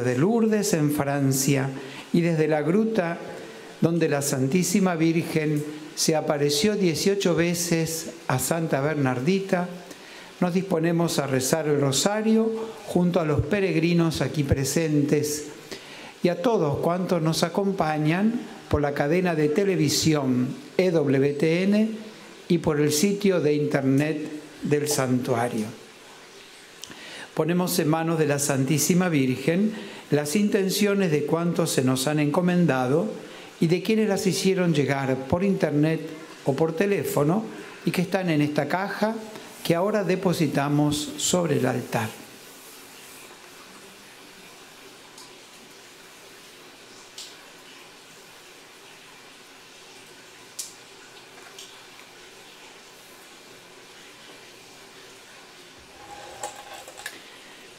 de Lourdes en Francia y desde la gruta donde la Santísima Virgen se apareció 18 veces a Santa Bernardita, nos disponemos a rezar el rosario junto a los peregrinos aquí presentes y a todos cuantos nos acompañan por la cadena de televisión EWTN y por el sitio de internet del santuario. Ponemos en manos de la Santísima Virgen las intenciones de cuantos se nos han encomendado y de quienes las hicieron llegar por internet o por teléfono y que están en esta caja que ahora depositamos sobre el altar.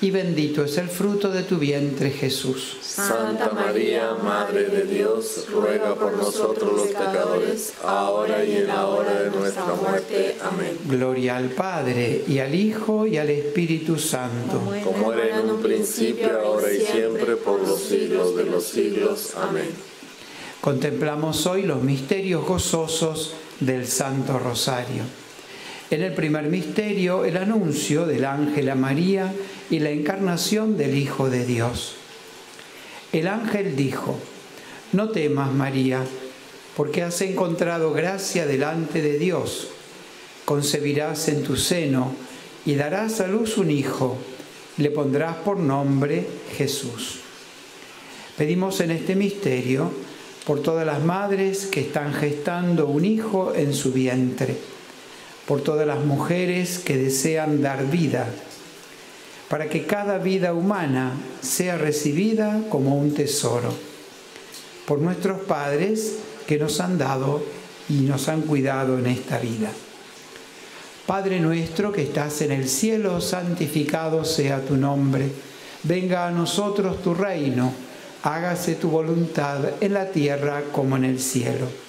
y bendito es el fruto de tu vientre, Jesús. Santa María, Madre de Dios, ruega por nosotros los pecadores, ahora y en la hora de nuestra muerte. Amén. Gloria al Padre, y al Hijo, y al Espíritu Santo. Como era en un principio, ahora y siempre, por los siglos de los siglos. Amén. Contemplamos hoy los misterios gozosos del Santo Rosario. En el primer misterio, el anuncio del ángel a María y la encarnación del Hijo de Dios. El ángel dijo, no temas María, porque has encontrado gracia delante de Dios. Concebirás en tu seno y darás a luz un hijo, le pondrás por nombre Jesús. Pedimos en este misterio por todas las madres que están gestando un hijo en su vientre por todas las mujeres que desean dar vida, para que cada vida humana sea recibida como un tesoro, por nuestros padres que nos han dado y nos han cuidado en esta vida. Padre nuestro que estás en el cielo, santificado sea tu nombre, venga a nosotros tu reino, hágase tu voluntad en la tierra como en el cielo.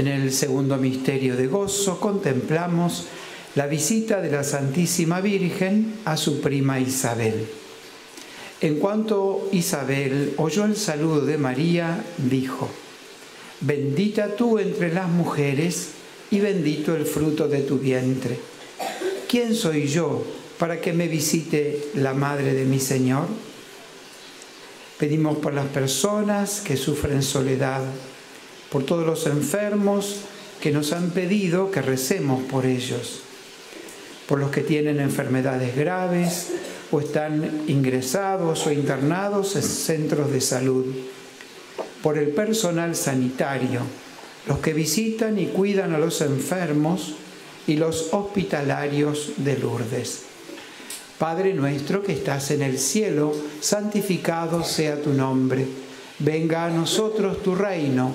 En el segundo misterio de gozo contemplamos la visita de la Santísima Virgen a su prima Isabel. En cuanto Isabel oyó el saludo de María, dijo, Bendita tú entre las mujeres y bendito el fruto de tu vientre. ¿Quién soy yo para que me visite la madre de mi Señor? Pedimos por las personas que sufren soledad por todos los enfermos que nos han pedido que recemos por ellos, por los que tienen enfermedades graves o están ingresados o internados en centros de salud, por el personal sanitario, los que visitan y cuidan a los enfermos y los hospitalarios de Lourdes. Padre nuestro que estás en el cielo, santificado sea tu nombre. Venga a nosotros tu reino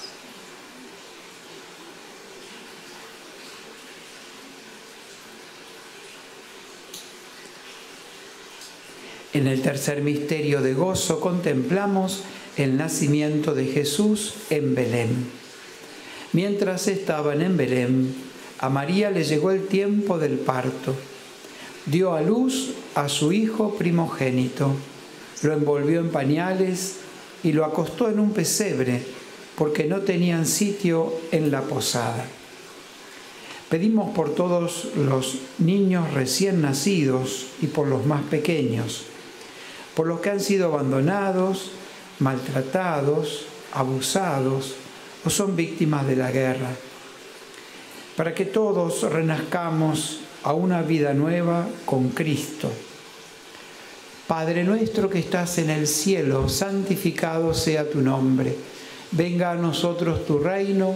En el tercer misterio de gozo contemplamos el nacimiento de Jesús en Belén. Mientras estaban en Belén, a María le llegó el tiempo del parto. Dio a luz a su hijo primogénito, lo envolvió en pañales y lo acostó en un pesebre porque no tenían sitio en la posada. Pedimos por todos los niños recién nacidos y por los más pequeños por los que han sido abandonados, maltratados, abusados o son víctimas de la guerra, para que todos renazcamos a una vida nueva con Cristo. Padre nuestro que estás en el cielo, santificado sea tu nombre, venga a nosotros tu reino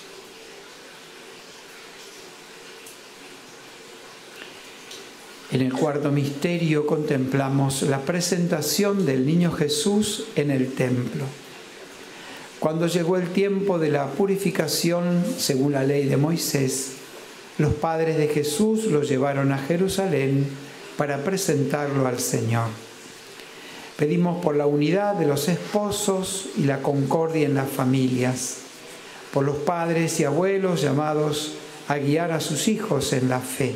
En el cuarto misterio contemplamos la presentación del niño Jesús en el templo. Cuando llegó el tiempo de la purificación, según la ley de Moisés, los padres de Jesús lo llevaron a Jerusalén para presentarlo al Señor. Pedimos por la unidad de los esposos y la concordia en las familias, por los padres y abuelos llamados a guiar a sus hijos en la fe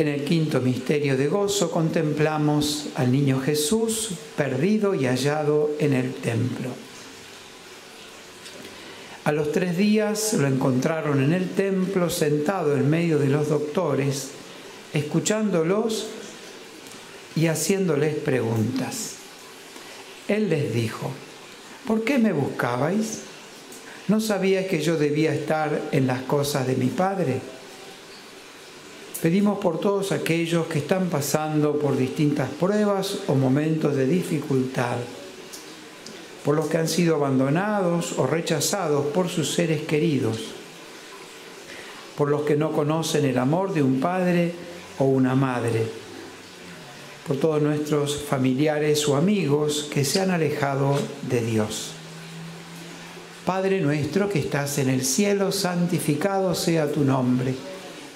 En el quinto misterio de gozo contemplamos al niño Jesús perdido y hallado en el templo. A los tres días lo encontraron en el templo sentado en medio de los doctores, escuchándolos y haciéndoles preguntas. Él les dijo, ¿por qué me buscabais? ¿No sabía que yo debía estar en las cosas de mi Padre? Pedimos por todos aquellos que están pasando por distintas pruebas o momentos de dificultad, por los que han sido abandonados o rechazados por sus seres queridos, por los que no conocen el amor de un padre o una madre, por todos nuestros familiares o amigos que se han alejado de Dios. Padre nuestro que estás en el cielo, santificado sea tu nombre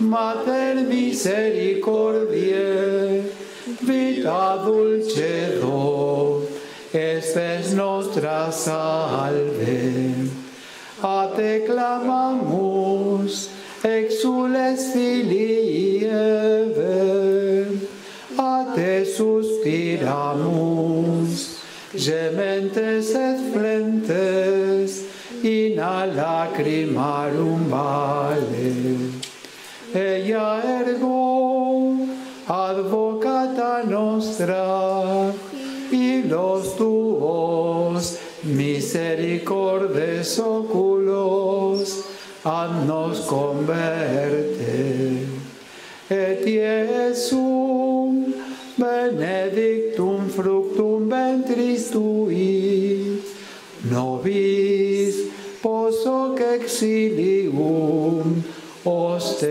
Mater misericordiae, vita dulcedo, es nostra salve. A te clamamus, exules filii Eve, a te suspiramus, gementes et flentes, in a lacrimarum vale ella ergo advocata nostra y los tuos misericordes oculos nos converte et Iesum benedictum fructum ventris tui nobis poso exilium ostende,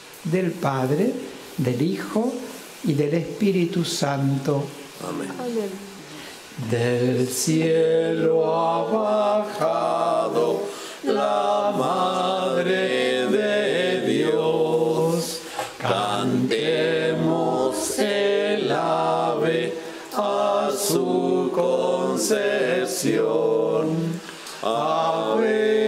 del Padre, del Hijo y del Espíritu Santo. Amén. Del cielo ha bajado la Madre de Dios. Cantemos el ave a su concepción. Ave,